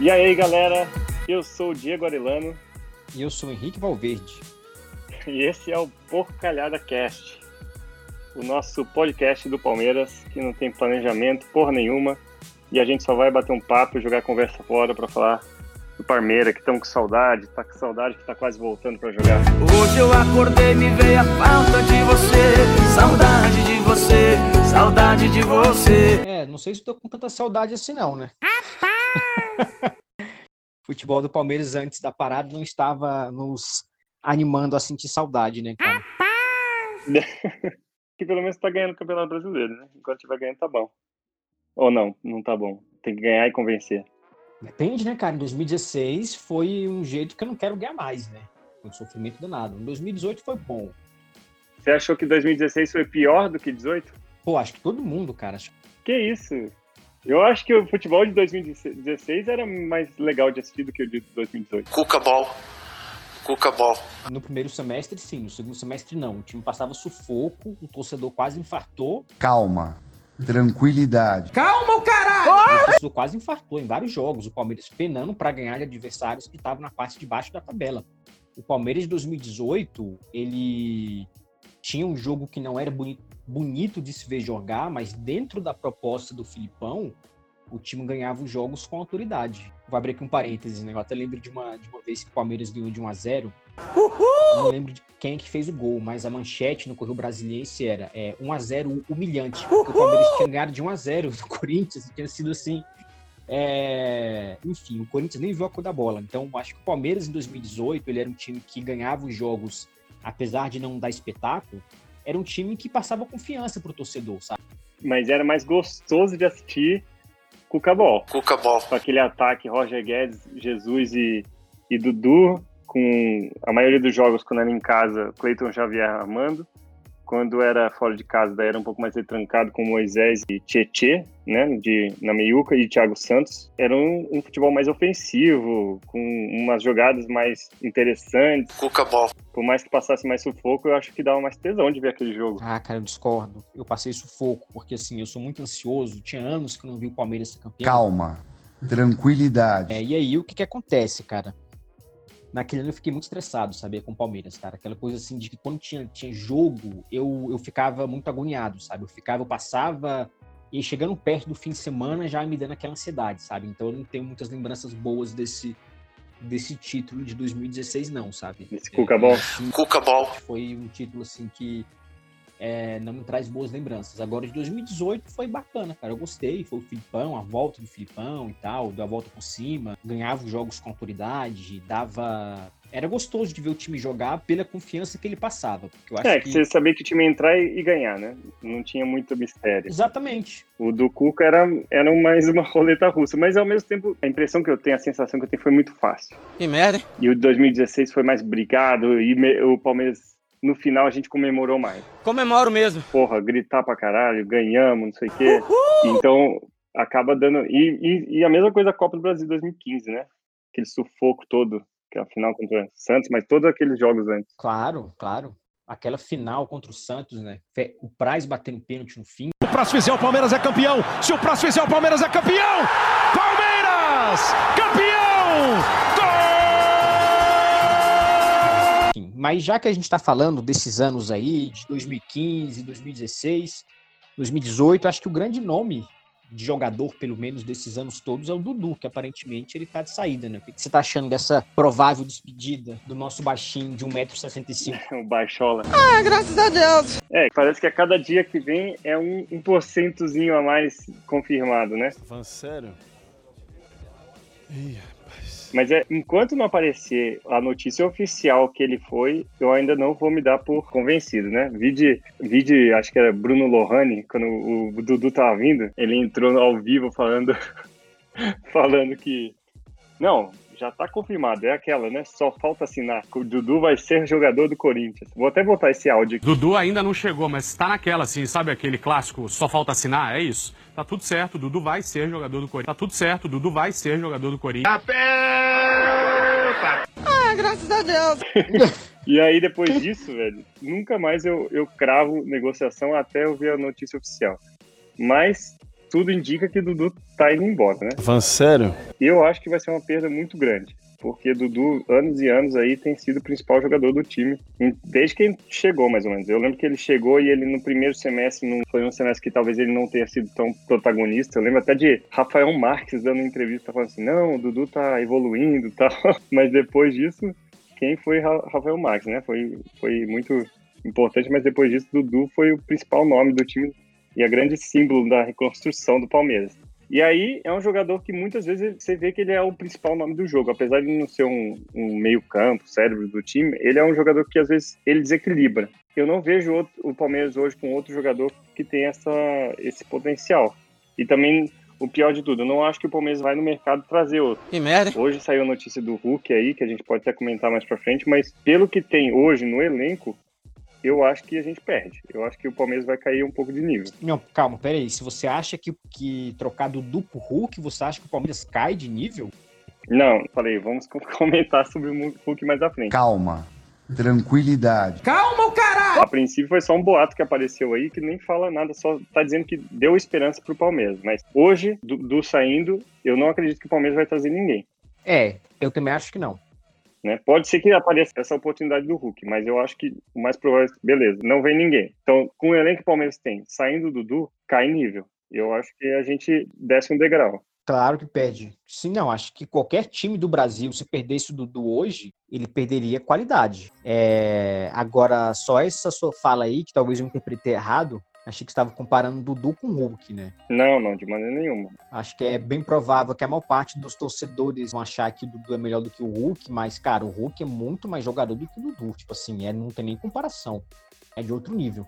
E aí, galera? Eu sou o Diego Arelano. E eu sou o Henrique Valverde. E esse é o Porcalhada Cast, o nosso podcast do Palmeiras, que não tem planejamento porra nenhuma. E a gente só vai bater um papo, jogar conversa fora para falar do Parmeira, que estamos com saudade, tá com saudade que tá quase voltando para jogar. Hoje eu acordei, me veio a falta de você, saudade de você, saudade de você. É, não sei se tô com tanta saudade assim não, né? Futebol do Palmeiras antes da parada não estava nos animando a sentir saudade, né, cara? que pelo menos tá ganhando o Campeonato Brasileiro, né? Enquanto tiver ganhando, tá bom. Ou não, não tá bom. Tem que ganhar e convencer. Depende, né, cara? Em 2016 foi um jeito que eu não quero ganhar mais, né? Foi um sofrimento danado. Em 2018 foi bom. Você achou que 2016 foi pior do que 18? Pô, acho que todo mundo, cara. Que isso? Eu acho que o futebol de 2016 era mais legal de assistir do que o de 2018. Cuca Ball. Cuca Ball. No primeiro semestre, sim. No segundo semestre, não. O time passava sufoco, o torcedor quase infartou. Calma. Tranquilidade. Calma, o caralho! O torcedor quase infartou em vários jogos. O Palmeiras penando para ganhar de adversários que estavam na parte de baixo da tabela. O Palmeiras de 2018, ele tinha um jogo que não era bonito, bonito de se ver jogar, mas dentro da proposta do Filipão, o time ganhava os jogos com autoridade. Vou abrir aqui um parênteses, né? Eu até lembro de uma, de uma vez que o Palmeiras ganhou de 1 a 0 Uhul! Não lembro de quem que fez o gol, mas a manchete no Correio Brasiliense era é, 1 a 0 humilhante. Porque o Palmeiras tinha ganhado de 1 a 0 do Corinthians, tinha sido assim. É... Enfim, o Corinthians nem viu a cor da bola. Então, acho que o Palmeiras em 2018 ele era um time que ganhava os jogos, apesar de não dar espetáculo, era um time que passava confiança pro torcedor, sabe? Mas era mais gostoso de assistir Cuca Ball. Cuca Ball. Com aquele ataque Roger Guedes, Jesus e, e Dudu, com a maioria dos jogos quando era em casa, Cleiton Xavier armando. Quando era fora de casa, daí era um pouco mais retrancado com Moisés e Tietê, né, de, na meiuca, e Thiago Santos. Era um, um, futebol mais ofensivo, com umas jogadas mais interessantes. Cuca Ball. Por mais que passasse mais sufoco, eu acho que dava mais tesão de ver aquele jogo. Ah, cara, eu discordo. Eu passei sufoco, porque assim, eu sou muito ansioso. Tinha anos que eu não vi o Palmeiras ser campeão. Calma. Tranquilidade. É, e aí, o que que acontece, cara? Naquele ano eu fiquei muito estressado, sabe, com o Palmeiras, cara. Aquela coisa assim de que quando tinha, tinha jogo, eu, eu ficava muito agoniado, sabe? Eu ficava, eu passava e chegando perto do fim de semana já me dando aquela ansiedade, sabe? Então eu não tenho muitas lembranças boas desse desse título de 2016 não, sabe? Esse Cuca Ball. É, Cuca Ball. Foi um título assim que é, não me traz boas lembranças. Agora, de 2018 foi bacana, cara. Eu gostei. Foi o Filipão, a volta do Filipão e tal, deu a volta por cima, ganhava os jogos com autoridade, dava. Era gostoso de ver o time jogar pela confiança que ele passava. Porque eu acho é, que você sabia que o time ia entrar e ganhar, né? Não tinha muito mistério. Exatamente. O do Cuca era, era mais uma roleta russa, mas ao mesmo tempo, a impressão que eu tenho, a sensação que eu tenho foi muito fácil. Que merda, hein? E o de 2016 foi mais brigado, e me, o Palmeiras no final a gente comemorou mais. Comemoro mesmo. Porra, gritar pra caralho, ganhamos, não sei o quê. Então, acaba dando. E, e, e, a mesma coisa a Copa do Brasil 2015, né? Aquele sufoco todo, que é a final contra o Santos, mas todos aqueles jogos antes. Claro, claro. Aquela final contra o Santos, né? O Praz batendo pênalti no fim. O Praz fizer o Palmeiras é campeão. Se o Praz fizer o Palmeiras é campeão. Palmeiras! Campeão! Mas já que a gente está falando desses anos aí, de 2015, 2016, 2018, acho que o grande nome de jogador, pelo menos desses anos todos, é o Dudu, que aparentemente ele tá de saída, né? O que você tá achando dessa provável despedida do nosso baixinho de 1,65m? o baixola. Ah, graças a Deus! É, parece que a cada dia que vem é um, um porcentozinho a mais confirmado, né? Falando sério? Ih, mas é, enquanto não aparecer a notícia oficial que ele foi, eu ainda não vou me dar por convencido, né? Vide, vide acho que era Bruno Lohane, quando o Dudu tava vindo, ele entrou ao vivo falando, falando que. Não, já tá confirmado, é aquela, né? Só falta assinar. O Dudu vai ser jogador do Corinthians. Vou até botar esse áudio aqui. Dudu ainda não chegou, mas tá naquela, assim, sabe aquele clássico, só falta assinar? É isso. Tá tudo certo, Dudu vai ser jogador do Corinthians. Tá tudo certo, Dudu vai ser jogador do Corinthians. Aperta! Ah, graças a Deus! e aí, depois disso, velho, nunca mais eu, eu cravo negociação até eu ver a notícia oficial. Mas tudo indica que Dudu tá indo embora, né? Van sério? E eu acho que vai ser uma perda muito grande. Porque Dudu, anos e anos aí, tem sido o principal jogador do time, desde que ele chegou, mais ou menos. Eu lembro que ele chegou e ele no primeiro semestre, não, foi um semestre que talvez ele não tenha sido tão protagonista. Eu lembro até de Rafael Marques dando entrevista falando assim: não, o Dudu tá evoluindo e tal. Mas depois disso, quem foi Rafael Marques, né? Foi, foi muito importante, mas depois disso, Dudu foi o principal nome do time e a grande símbolo da reconstrução do Palmeiras. E aí é um jogador que muitas vezes você vê que ele é o principal nome do jogo. Apesar de não ser um, um meio-campo, cérebro do time, ele é um jogador que às vezes ele desequilibra. Eu não vejo outro, o Palmeiras hoje com outro jogador que tem essa, esse potencial. E também, o pior de tudo, eu não acho que o Palmeiras vai no mercado trazer outro. Que merda. Hoje saiu a notícia do Hulk aí, que a gente pode até comentar mais pra frente, mas pelo que tem hoje no elenco, eu acho que a gente perde. Eu acho que o Palmeiras vai cair um pouco de nível. Não, calma, peraí. Se você acha que, que trocar do duplo Hulk, você acha que o Palmeiras cai de nível? Não, falei, vamos comentar sobre o Hulk mais à frente. Calma. Tranquilidade. Calma, o caralho! A princípio foi só um boato que apareceu aí que nem fala nada, só tá dizendo que deu esperança pro Palmeiras. Mas hoje, do, do saindo, eu não acredito que o Palmeiras vai trazer ninguém. É, eu também acho que não. Né? Pode ser que apareça essa oportunidade do Hulk, mas eu acho que o mais provável é beleza, não vem ninguém. Então, com o elenco que o Palmeiras tem, saindo do Dudu, cai nível. Eu acho que a gente desce um degrau. Claro que perde. Sim, não. Acho que qualquer time do Brasil, se perdesse o Dudu hoje, ele perderia qualidade. É... Agora, só essa sua fala aí, que talvez eu interpretei errado, Achei que estava comparando Dudu com Hulk, né? Não, não, de maneira nenhuma. Acho que é bem provável que a maior parte dos torcedores vão achar que o Dudu é melhor do que o Hulk, mas, cara, o Hulk é muito mais jogador do que o Dudu. Tipo assim, é, não tem nem comparação. É de outro nível.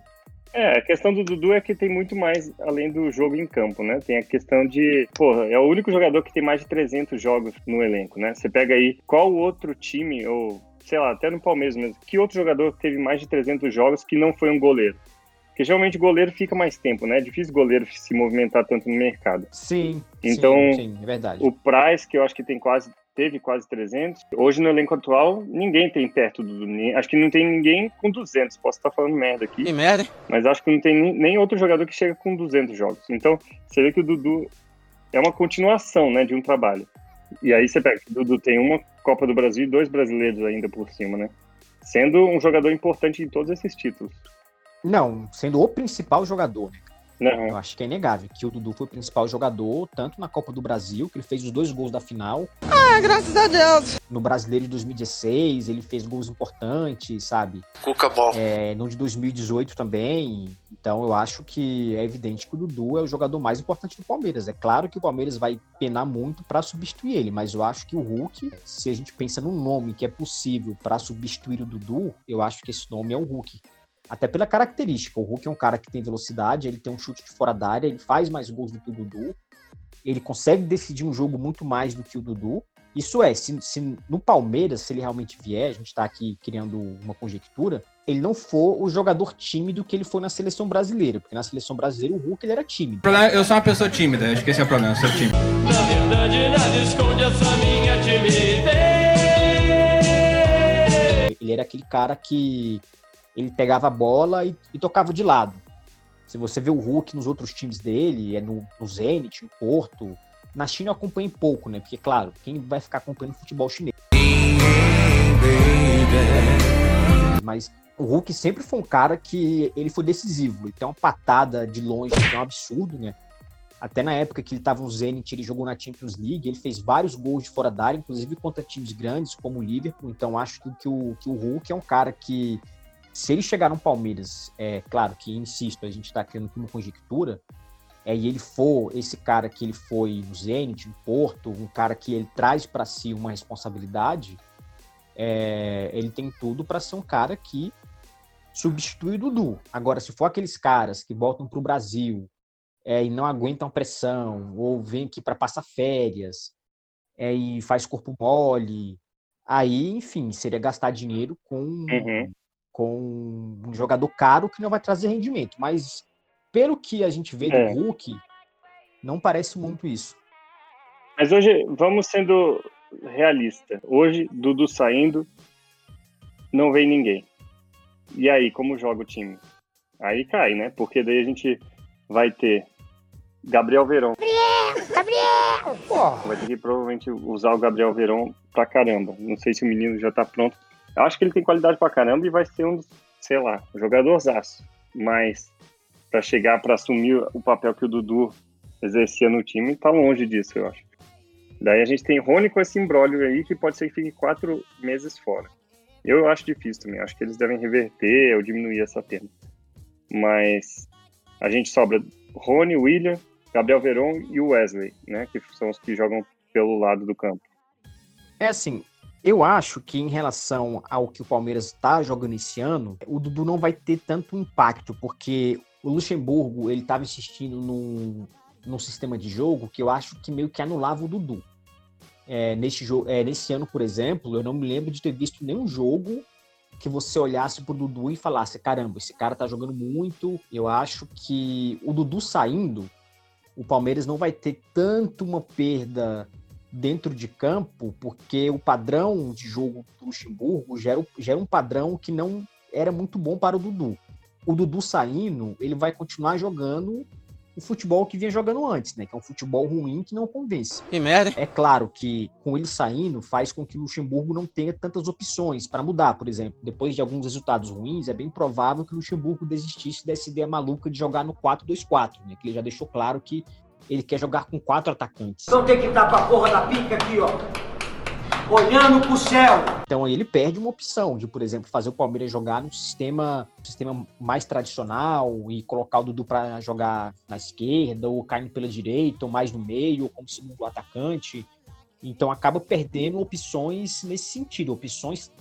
É, a questão do Dudu é que tem muito mais além do jogo em campo, né? Tem a questão de, porra, é o único jogador que tem mais de 300 jogos no elenco, né? Você pega aí qual outro time, ou sei lá, até no Palmeiras mesmo, que outro jogador teve mais de 300 jogos que não foi um goleiro? Porque geralmente goleiro fica mais tempo, né? É difícil goleiro se movimentar tanto no mercado. Sim. Então, sim, sim, é verdade. O Price, que eu acho que tem quase teve quase 300. Hoje no elenco atual, ninguém tem perto do Acho que não tem ninguém com 200. Posso estar falando merda aqui. Que merda. Mas acho que não tem nem outro jogador que chega com 200 jogos. Então, você vê que o Dudu é uma continuação, né, de um trabalho. E aí você pega que o Dudu tem uma Copa do Brasil e dois brasileiros ainda por cima, né? Sendo um jogador importante em todos esses títulos. Não, sendo o principal jogador, né? Não. Eu acho que é inegável que o Dudu foi o principal jogador, tanto na Copa do Brasil, que ele fez os dois gols da final. Ah, graças a Deus! No Brasileiro de 2016, ele fez gols importantes, sabe? Cuca bom. É, no de 2018 também. Então eu acho que é evidente que o Dudu é o jogador mais importante do Palmeiras. É claro que o Palmeiras vai penar muito para substituir ele, mas eu acho que o Hulk, se a gente pensa num nome que é possível para substituir o Dudu, eu acho que esse nome é o Hulk. Até pela característica. O Hulk é um cara que tem velocidade, ele tem um chute de fora da área, ele faz mais gols do que o Dudu. Ele consegue decidir um jogo muito mais do que o Dudu. Isso é, se, se no Palmeiras, se ele realmente vier, a gente está aqui criando uma conjectura, ele não for o jogador tímido que ele foi na seleção brasileira. Porque na seleção brasileira o Hulk ele era tímido. Eu sou uma pessoa tímida, acho que esse é o problema, eu sou tímido. Na verdade, nada esconde essa minha timidez. Ele era aquele cara que ele pegava a bola e, e, tocava de lado. Se você vê o Hulk nos outros times dele, é no, no Zenit, no Porto. Na China eu acompanho pouco, né? Porque, claro, quem vai ficar acompanhando futebol chinês? Mas o Hulk sempre foi um cara que ele foi decisivo. Ele tem uma patada de longe que é um absurdo, né? Até na época que ele estava no Zenit, ele jogou na Champions League, ele fez vários gols de fora da área, inclusive contra times grandes como o Liverpool. Então acho que o, que o Hulk é um cara que se ele chegar no Palmeiras, é claro que, insisto, a gente está criando aqui uma conjectura, é, e ele for esse cara que ele foi no Zenit, no Porto, um cara que ele traz para si uma responsabilidade, é, ele tem tudo para ser um cara que substitui o Dudu. Agora, se for aqueles caras que voltam para o Brasil é, e não aguentam pressão, ou vêm aqui para passar férias, é, e faz corpo mole, aí, enfim, seria gastar dinheiro com uhum com um jogador caro que não vai trazer rendimento. Mas pelo que a gente vê É. do Hulk, não parece muito isso. Mas hoje, vamos sendo realista. Hoje, Dudu saindo, não vem ninguém. E aí, como joga o time? Aí cai, né? Porque daí a gente vai ter Gabriel Verão. Gabriel! Gabriel! Vai ter que provavelmente usar o Gabriel Verão pra caramba. Não sei se o menino já tá pronto. Eu acho que ele tem qualidade pra caramba e vai ser um sei lá, jogadorzaço. Mas para chegar para assumir o papel que o Dudu exercia no time, tá longe disso, eu acho. Daí a gente tem Rony com esse embrólio aí que pode ser que fique quatro meses fora. Eu acho difícil também, acho que eles devem reverter ou diminuir essa pena. Mas a gente sobra Rony, William, Gabriel Veron e o Wesley, né? Que são os que jogam pelo lado do campo. É assim, eu acho que em relação ao que o Palmeiras está jogando esse ano, o Dudu não vai ter tanto impacto, porque o Luxemburgo ele estava insistindo num, num sistema de jogo que eu acho que meio que anulava o Dudu. É, jogo, é, nesse ano, por exemplo, eu não me lembro de ter visto nenhum jogo que você olhasse pro Dudu e falasse: caramba, esse cara tá jogando muito. Eu acho que o Dudu saindo, o Palmeiras não vai ter tanto uma perda dentro de campo, porque o padrão de jogo do Luxemburgo gera, gera um padrão que não era muito bom para o Dudu. O Dudu saindo, ele vai continuar jogando o futebol que vinha jogando antes, né? Que é um futebol ruim que não convence. Que merda. É claro que com ele saindo faz com que o Luxemburgo não tenha tantas opções para mudar, por exemplo. Depois de alguns resultados ruins, é bem provável que o Luxemburgo desistisse dessa ideia maluca de jogar no 4-2-4, né? Que ele já deixou claro que ele quer jogar com quatro atacantes. Então tem que estar com a porra da pica aqui, ó. Olhando pro céu. Então aí ele perde uma opção de, por exemplo, fazer o Palmeiras jogar num sistema, sistema mais tradicional e colocar o Dudu para jogar na esquerda, ou caindo pela direita, ou mais no meio, ou como segundo atacante. Então acaba perdendo opções nesse sentido, opções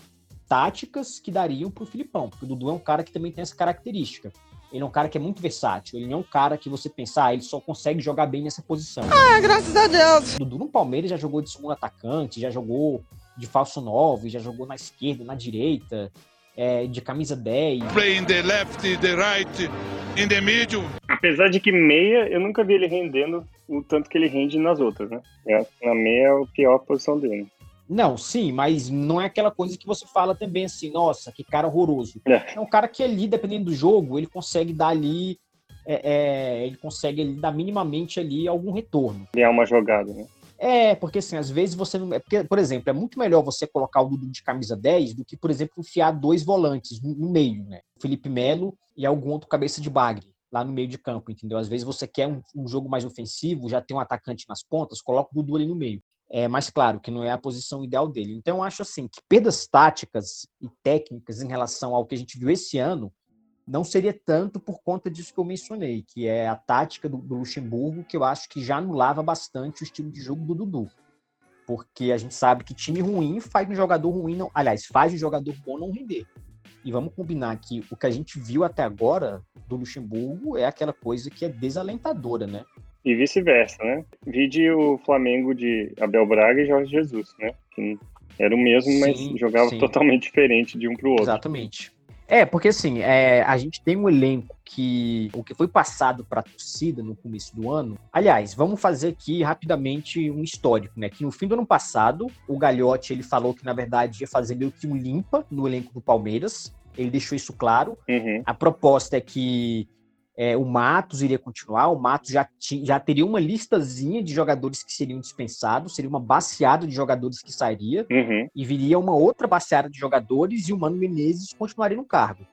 táticas que dariam para o Filipão, porque o Dudu é um cara que também tem essa característica. Ele é um cara que é muito versátil. Ele não é um cara que você pensar, ah, ele só consegue jogar bem nessa posição. Ah, graças a Deus. O Dudu no Palmeiras já jogou de segundo atacante, já jogou de falso 9, já jogou na esquerda, na direita, é, de camisa 10. Play in the left, the right, in the middle. Apesar de que meia, eu nunca vi ele rendendo o tanto que ele rende nas outras, né? É, na meia é a pior posição dele. Não, sim, mas não é aquela coisa que você fala também assim, nossa, que cara horroroso. É, é um cara que ali, dependendo do jogo, ele consegue dar ali, é, é, ele consegue ali, dar minimamente ali algum retorno. Criar uma jogada, né? É, porque assim, às vezes você não. É porque, por exemplo, é muito melhor você colocar o Dudu de camisa 10 do que, por exemplo, enfiar dois volantes no, no meio, né? Felipe Melo e algum outro cabeça de bagre lá no meio de campo, entendeu? Às vezes você quer um, um jogo mais ofensivo, já tem um atacante nas pontas, coloca o Dudu ali no meio. É, mas claro que não é a posição ideal dele. Então eu acho assim que perdas táticas e técnicas em relação ao que a gente viu esse ano não seria tanto por conta disso que eu mencionei, que é a tática do, do Luxemburgo, que eu acho que já anulava bastante o estilo de jogo do Dudu. Porque a gente sabe que time ruim faz um jogador ruim, não, aliás, faz um jogador bom não render. E vamos combinar que o que a gente viu até agora do Luxemburgo é aquela coisa que é desalentadora, né? E vice-versa, né? Vide o Flamengo de Abel Braga e Jorge Jesus, né? Que era o mesmo, sim, mas jogava sim. totalmente diferente de um para o outro. Exatamente. É, porque assim, é, a gente tem um elenco que o que foi passado para a torcida no começo do ano. Aliás, vamos fazer aqui rapidamente um histórico, né? Que no fim do ano passado, o Gagliotti ele falou que na verdade ia fazer meio que um limpa no elenco do Palmeiras. Ele deixou isso claro. Uhum. A proposta é que é, o Matos iria continuar, o Matos já, já teria uma listazinha de jogadores que seriam dispensados, seria uma baseada de jogadores que sairia, uhum. e viria uma outra baseada de jogadores e o Mano Menezes continuaria no cargo.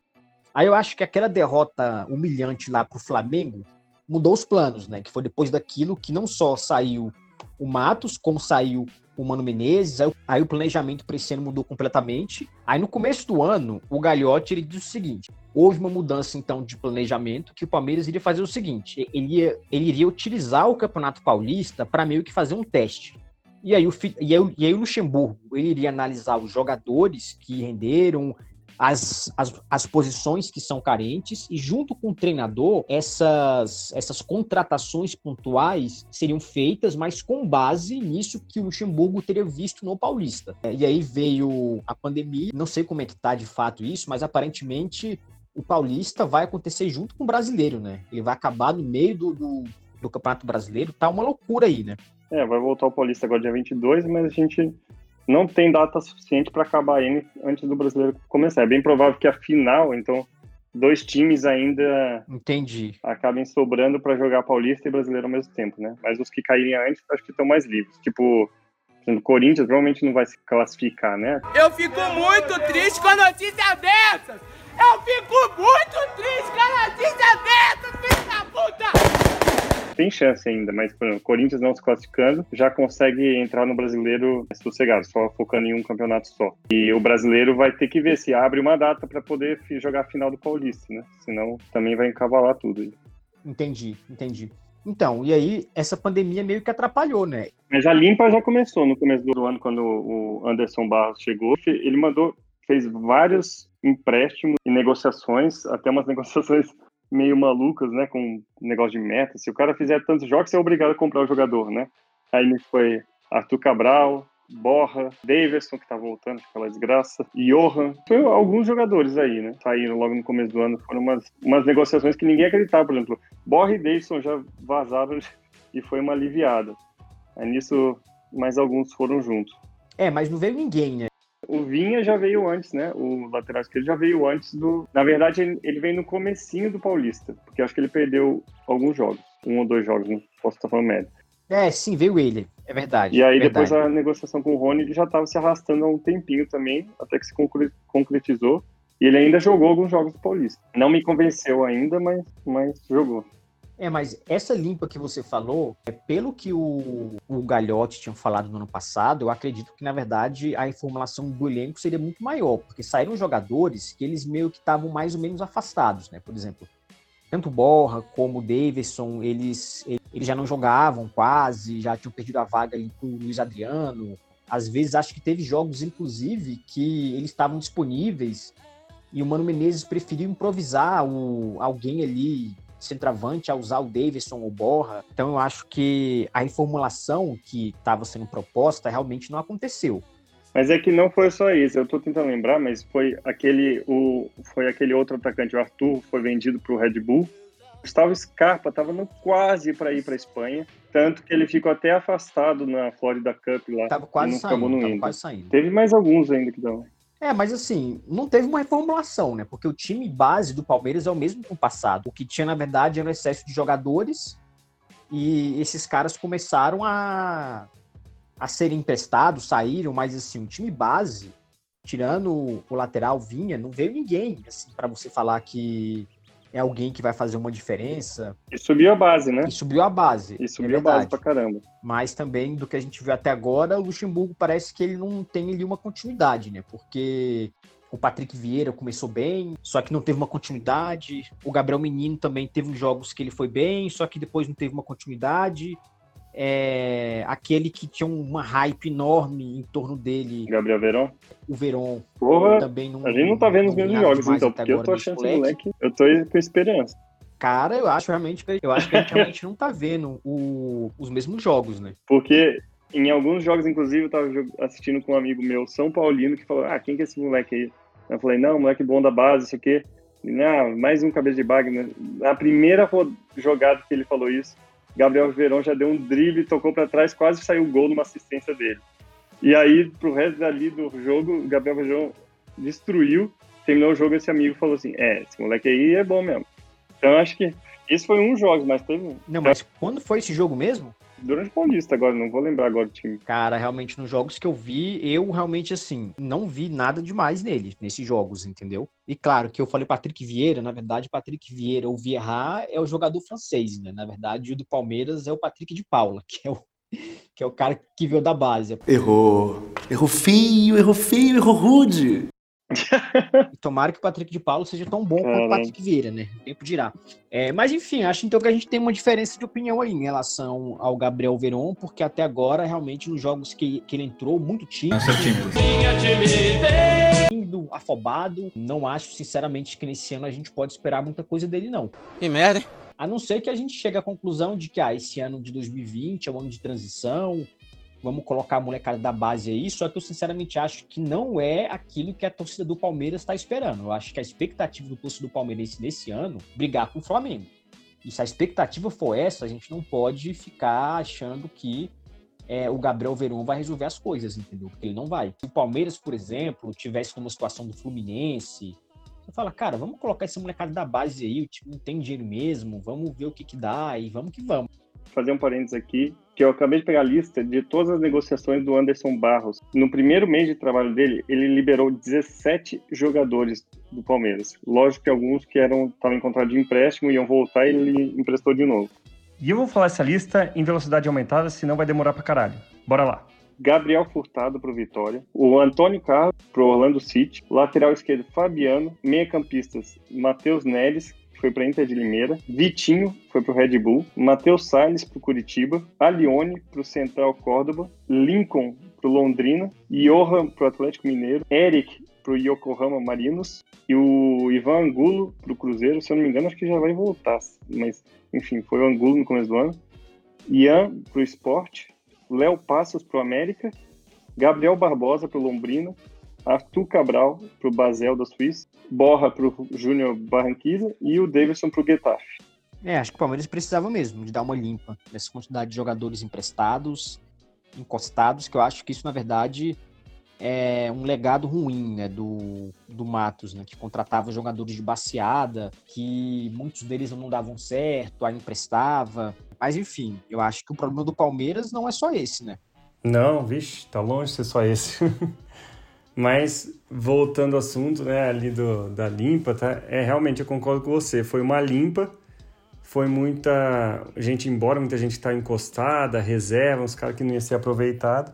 Aí eu acho que aquela derrota humilhante lá para o Flamengo mudou os planos, né? Que foi depois daquilo que não só saiu o Matos, como saiu o Mano Menezes, aí, aí o planejamento para esse ano mudou completamente. Aí no começo do ano, o Gagliotti ele disse o seguinte: houve uma mudança então de planejamento que o Palmeiras iria fazer o seguinte: ele, ia, ele iria utilizar o Campeonato Paulista para meio que fazer um teste. E aí, o, e, aí, e aí o Luxemburgo ele iria analisar os jogadores que renderam, as, as, as posições que são carentes e junto com o treinador essas, essas contratações pontuais seriam feitas, mas com base nisso que o Luxemburgo teria visto no Paulista. E aí veio a pandemia, não sei como é que tá de fato isso, mas aparentemente o Paulista vai acontecer junto com o brasileiro, né? Ele vai acabar no meio do, do, do Campeonato Brasileiro, tá uma loucura aí, né? É, vai voltar o Paulista agora dia 22, mas a gente não tem data suficiente para acabar ele antes do brasileiro começar. É bem provável que a final, então, dois times ainda Entendi. acabem sobrando para jogar Paulista e Brasileiro ao mesmo tempo, né? Mas os que caírem antes, acho que estão mais livres. Tipo, o Corinthians provavelmente não vai se classificar, né? Eu fico muito triste com a notícia dessas! Eu fico muito triste com a notícia dessas, filho da puta! Tem chance ainda, mas por exemplo, o Corinthians não se classificando já consegue entrar no brasileiro sossegado, só focando em um campeonato só. E o brasileiro vai ter que ver se abre uma data para poder jogar a final do Paulista, né? Senão também vai encavalar tudo. Entendi, entendi. Então, e aí, essa pandemia meio que atrapalhou, né? Mas a limpa já começou no começo do ano, quando o Anderson Barros chegou. Ele mandou, fez vários empréstimos e negociações, até umas negociações meio malucas, né? Com negócio de meta. Se o cara fizer tantos jogos, você é obrigado a comprar o jogador, né? Aí me foi Arthur Cabral, Borra, Davidson, que tá voltando, aquela desgraça, Johan. Foi alguns jogadores aí, né? Saíram logo no começo do ano. Foram umas, umas negociações que ninguém acreditava, por exemplo. Borra e Davidson já vazaram e foi uma aliviada. Aí nisso, mais alguns foram juntos. É, mas não veio ninguém, né? O Vinha já veio antes, né? O lateral esquerdo já veio antes do. Na verdade, ele, ele veio no comecinho do Paulista, porque eu acho que ele perdeu alguns jogos, um ou dois jogos, não posso estar falando merda. É, sim, veio ele. É verdade. E aí verdade. depois a negociação com o Rony ele já estava se arrastando há um tempinho também, até que se concre- concretizou. E ele ainda jogou alguns jogos do Paulista. Não me convenceu ainda, mas, mas jogou. É, mas essa limpa que você falou, é pelo que o, o Galhote tinha falado no ano passado, eu acredito que, na verdade, a informação do elenco seria muito maior, porque saíram jogadores que eles meio que estavam mais ou menos afastados, né? Por exemplo, tanto Borra como o Davidson, eles, eles já não jogavam quase, já tinham perdido a vaga ali com o Luiz Adriano. Às vezes, acho que teve jogos, inclusive, que eles estavam disponíveis e o Mano Menezes preferiu improvisar o, alguém ali centroavante a usar o Davidson ou Borra. Então eu acho que a reformulação que estava sendo proposta realmente não aconteceu. Mas é que não foi só isso. Eu tô tentando lembrar, mas foi aquele o foi aquele outro atacante, o Arthur, foi vendido para o Red Bull. Gustavo Scarpa estava no quase para ir para Espanha, tanto que ele ficou até afastado na Florida Cup lá. Tava quase saindo, tava quase saindo. Teve mais alguns ainda que dão. É, mas assim, não teve uma reformulação, né? Porque o time base do Palmeiras é o mesmo que o passado. O que tinha, na verdade, era um excesso de jogadores e esses caras começaram a, a serem emprestados, saíram, mas assim, o time base, tirando o lateral Vinha, não veio ninguém, assim, para você falar que é alguém que vai fazer uma diferença. E subiu a base, né? E subiu a base. E subiu a base pra caramba. Mas também, do que a gente viu até agora, o Luxemburgo parece que ele não tem ali uma continuidade, né? Porque o Patrick Vieira começou bem, só que não teve uma continuidade. O Gabriel Menino também teve jogos que ele foi bem, só que depois não teve uma continuidade. É, aquele que tinha uma hype enorme em torno dele, Gabriel Verão. o Veron, Porra, também não. a gente não tá vendo os vi mesmos jogos, então, porque eu tô achando esse moleque. eu tô com esperança. Cara, eu acho realmente que eu acho que a gente realmente não tá vendo o- os mesmos jogos, né? Porque em alguns jogos, inclusive, eu tava assistindo com um amigo meu, São Paulino, que falou: Ah, quem que é esse moleque aí? Eu falei: Não, moleque bom da base, isso aqui. Não, mais um cabeça de bag. né? Na primeira jogada que ele falou isso, Gabriel Verão já deu um drible, tocou pra trás, quase saiu o gol numa assistência dele. E aí, pro resto dali do jogo, Gabriel Verão destruiu. Terminou o jogo, esse amigo falou assim: É, esse moleque aí é bom mesmo. Então, acho que esse foi um jogo, mas teve Não, mas quando foi esse jogo mesmo? Durante o Paulista agora, não vou lembrar agora do time. Cara, realmente nos jogos que eu vi, eu realmente assim, não vi nada demais nele, nesses jogos, entendeu? E claro que eu falei Patrick Vieira, na verdade, Patrick Vieira ou Vieira é o jogador francês, né? Na verdade, o do Palmeiras é o Patrick de Paula, que é o que é o cara que veio da base. Errou. Errou feio, errou feio, errou rude. E tomara que o Patrick de Paulo seja tão bom quanto o. Patrick Vieira, né? O tempo dirá. É, mas enfim, acho então que a gente tem uma diferença de opinião aí em relação ao Gabriel Veron, porque até agora, realmente, nos jogos que, que ele entrou, muito tímido. Nossa tímido. tímido, afobado. Não acho, sinceramente, que nesse ano a gente pode esperar muita coisa dele, não. Que merda, hein? A não ser que a gente chegue à conclusão de que ah, esse ano de 2020 é um ano de transição, vamos colocar a molecada da base aí, só que eu sinceramente acho que não é aquilo que a torcida do Palmeiras está esperando. Eu acho que a expectativa do torcedor palmeirense nesse ano brigar com o Flamengo. E se a expectativa for essa, a gente não pode ficar achando que é, o Gabriel Veron vai resolver as coisas, entendeu? Porque ele não vai. Se o Palmeiras, por exemplo, tivesse numa situação do Fluminense, Você fala, cara, vamos colocar esse molecado da base aí, o time não tem dinheiro mesmo, vamos ver o que que dá e vamos que vamos. Fazer um parênteses aqui, que eu acabei de pegar a lista de todas as negociações do Anderson Barros. No primeiro mês de trabalho dele, ele liberou 17 jogadores do Palmeiras. Lógico que alguns que eram estavam em contrato de empréstimo iam voltar e ele emprestou de novo. E eu vou falar essa lista em velocidade aumentada, senão vai demorar pra caralho. Bora lá. Gabriel Furtado pro Vitória, o Antônio Carlos pro Orlando City, lateral esquerdo Fabiano, meia-campistas Matheus Neres, foi para Inter de Limeira, Vitinho foi pro Red Bull, Matheus Salles pro Curitiba, Alione pro Central Córdoba, Lincoln pro Londrina, Johan pro Atlético Mineiro, Eric pro Yokohama Marinos e o Ivan Angulo pro Cruzeiro, se eu não me engano, acho que já vai voltar, mas enfim, foi o Angulo no começo do ano. Ian pro Esporte, Léo Passos pro América, Gabriel Barbosa pro Lombrina, Arthur Cabral pro Basel da Suíça, Borra pro Júnior Barranquilla e o Davidson pro Getafe. É, acho que o Palmeiras precisava mesmo de dar uma limpa nessa quantidade de jogadores emprestados, encostados, que eu acho que isso, na verdade, é um legado ruim né, do, do Matos, né, que contratava jogadores de baseada, que muitos deles não davam certo, aí emprestava. Mas enfim, eu acho que o problema do Palmeiras não é só esse, né? Não, vixe, tá longe de ser só esse. Mas, voltando ao assunto, né, ali do, da limpa, tá? É, realmente, eu concordo com você. Foi uma limpa, foi muita gente embora, muita gente tá encostada, reserva, uns caras que não ia ser aproveitado.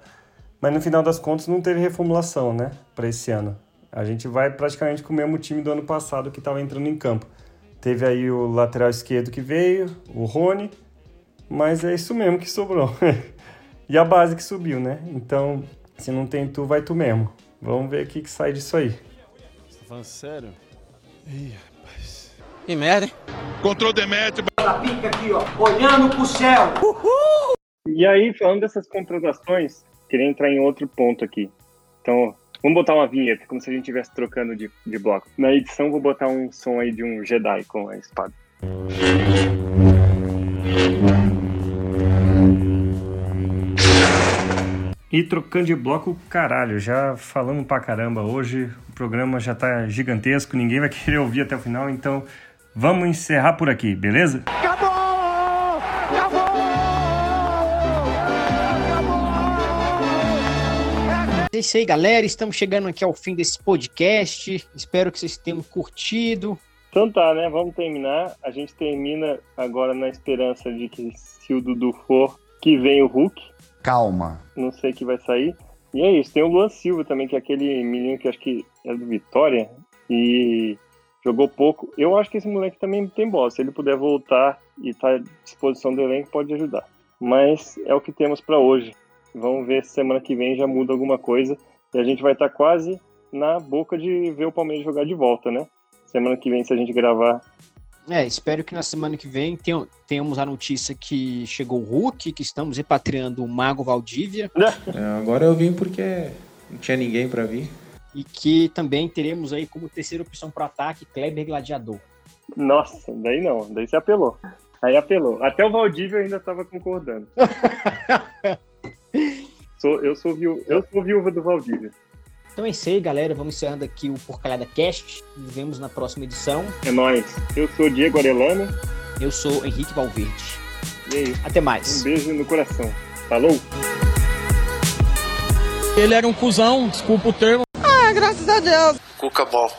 Mas, no final das contas, não teve reformulação, né, para esse ano. A gente vai praticamente com o mesmo time do ano passado que estava entrando em campo. Teve aí o lateral esquerdo que veio, o Rony, mas é isso mesmo que sobrou. e a base que subiu, né? Então, se não tem tu, vai tu mesmo. Vamos ver o que, que sai disso aí. Você tá falando sério? Ih, rapaz. Que merda, hein? Control Demetrio. Ela pica aqui, ó, olhando pro céu. Uhul! E aí, falando dessas contratações, queria entrar em outro ponto aqui. Então, vamos botar uma vinheta, como se a gente estivesse trocando de, de bloco. Na edição, vou botar um som aí de um Jedi com a espada. E trocando de bloco, caralho, já falamos pra caramba hoje, o programa já tá gigantesco, ninguém vai querer ouvir até o final, então vamos encerrar por aqui, beleza? Acabou! Acabou! É isso aí, galera. Estamos chegando aqui ao fim desse podcast. Espero que vocês tenham curtido. Então tá, né? Vamos terminar. A gente termina agora na esperança de que se o Dudu for, que vem o Hulk. Calma. Não sei o que vai sair. E é isso. Tem o Luan Silva também, que é aquele menino que acho que é do Vitória e jogou pouco. Eu acho que esse moleque também tem bola. Se ele puder voltar e tá à disposição do elenco, pode ajudar. Mas é o que temos para hoje. Vamos ver se semana que vem já muda alguma coisa. E a gente vai estar quase na boca de ver o Palmeiras jogar de volta, né? Semana que vem, se a gente gravar É, espero que na semana que vem tenham- tenhamos a notícia que chegou o Hulk, que estamos repatriando o Mago Valdívia É, agora eu vim porque não tinha ninguém pra vir. e que também teremos aí como terceira opção para ataque Kleber Gladiador. Nossa, daí não, daí você apelou. Aí apelou. Até o Valdívia ainda estava concordando. sou, eu, sou viú, eu sou viúva do Valdívia. Então é isso aí, galera. Vamos encerrando aqui o Porcalhada Cast. Nos vemos na próxima edição. É nóis. Eu sou Diego Arellano Eu sou Henrique Valverde. e é isso. Até mais. Um beijo no coração. Falou? Ele era um cuzão, desculpa o termo. Ah, graças a Deus. Cuca ball.